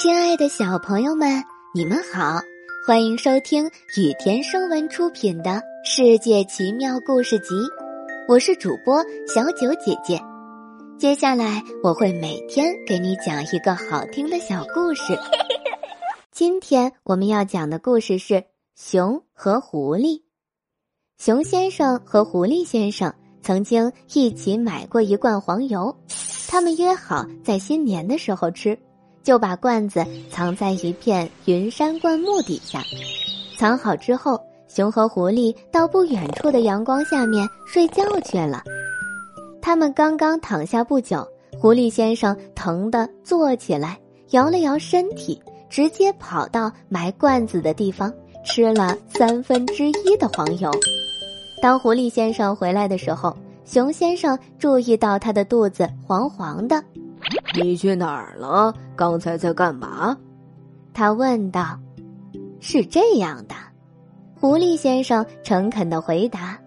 亲爱的小朋友们，你们好，欢迎收听雨田声文出品的《世界奇妙故事集》，我是主播小九姐姐。接下来我会每天给你讲一个好听的小故事。今天我们要讲的故事是熊和狐狸。熊先生和狐狸先生曾经一起买过一罐黄油，他们约好在新年的时候吃。就把罐子藏在一片云杉灌木底下，藏好之后，熊和狐狸到不远处的阳光下面睡觉去了。他们刚刚躺下不久，狐狸先生疼得坐起来，摇了摇身体，直接跑到埋罐子的地方，吃了三分之一的黄油。当狐狸先生回来的时候，熊先生注意到他的肚子黄黄的。你去哪儿了？刚才在干嘛？他问道。是这样的，狐狸先生诚恳的回答：“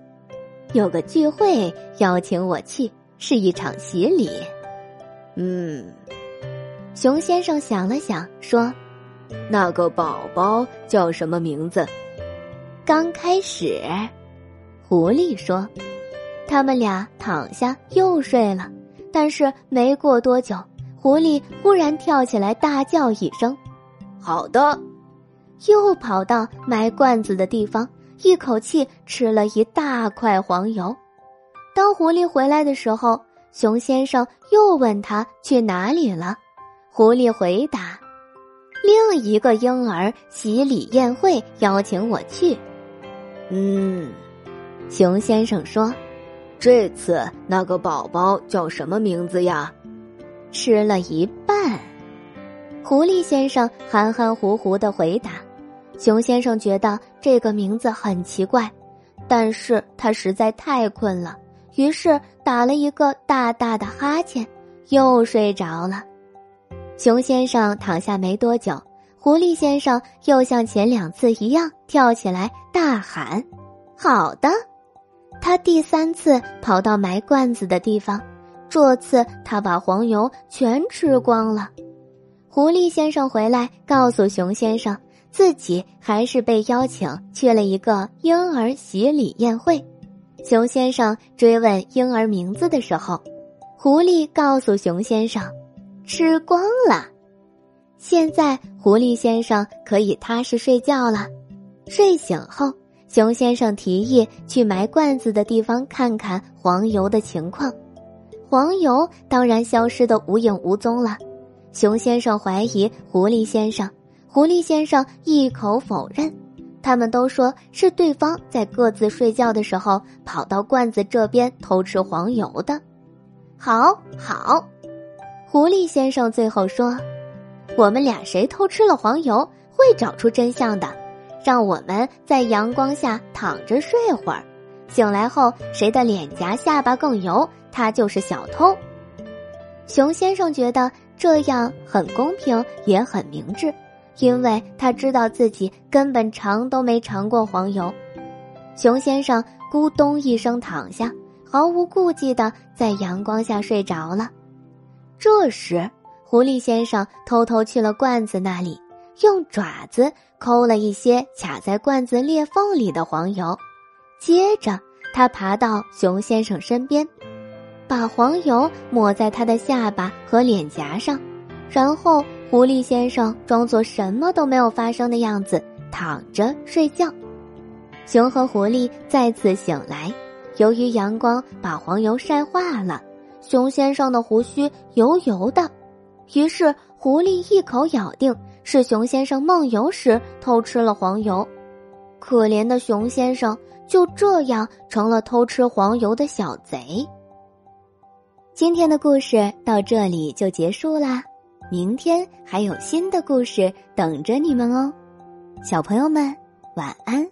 有个聚会邀请我去，是一场洗礼。”嗯，熊先生想了想说：“那个宝宝叫什么名字？”刚开始，狐狸说：“他们俩躺下又睡了。”但是没过多久，狐狸忽然跳起来，大叫一声：“好的！”又跑到埋罐子的地方，一口气吃了一大块黄油。当狐狸回来的时候，熊先生又问他去哪里了。狐狸回答：“另一个婴儿洗礼宴会邀请我去。”嗯，熊先生说。这次那个宝宝叫什么名字呀？吃了一半，狐狸先生含含糊糊的回答。熊先生觉得这个名字很奇怪，但是他实在太困了，于是打了一个大大的哈欠，又睡着了。熊先生躺下没多久，狐狸先生又像前两次一样跳起来大喊：“好的！”他第三次跑到埋罐子的地方，这次他把黄油全吃光了。狐狸先生回来告诉熊先生，自己还是被邀请去了一个婴儿洗礼宴会。熊先生追问婴儿名字的时候，狐狸告诉熊先生，吃光了。现在狐狸先生可以踏实睡觉了。睡醒后。熊先生提议去埋罐子的地方看看黄油的情况，黄油当然消失的无影无踪了。熊先生怀疑狐狸先生，狐狸先生一口否认，他们都说是对方在各自睡觉的时候跑到罐子这边偷吃黄油的。好好，狐狸先生最后说：“我们俩谁偷吃了黄油，会找出真相的。”让我们在阳光下躺着睡会儿，醒来后谁的脸颊下巴更油，他就是小偷。熊先生觉得这样很公平，也很明智，因为他知道自己根本尝都没尝过黄油。熊先生咕咚一声躺下，毫无顾忌的在阳光下睡着了。这时，狐狸先生偷偷去了罐子那里。用爪子抠了一些卡在罐子裂缝里的黄油，接着他爬到熊先生身边，把黄油抹在他的下巴和脸颊上，然后狐狸先生装作什么都没有发生的样子躺着睡觉。熊和狐狸再次醒来，由于阳光把黄油晒化了，熊先生的胡须油油的，于是狐狸一口咬定。是熊先生梦游时偷吃了黄油，可怜的熊先生就这样成了偷吃黄油的小贼。今天的故事到这里就结束啦，明天还有新的故事等着你们哦，小朋友们晚安。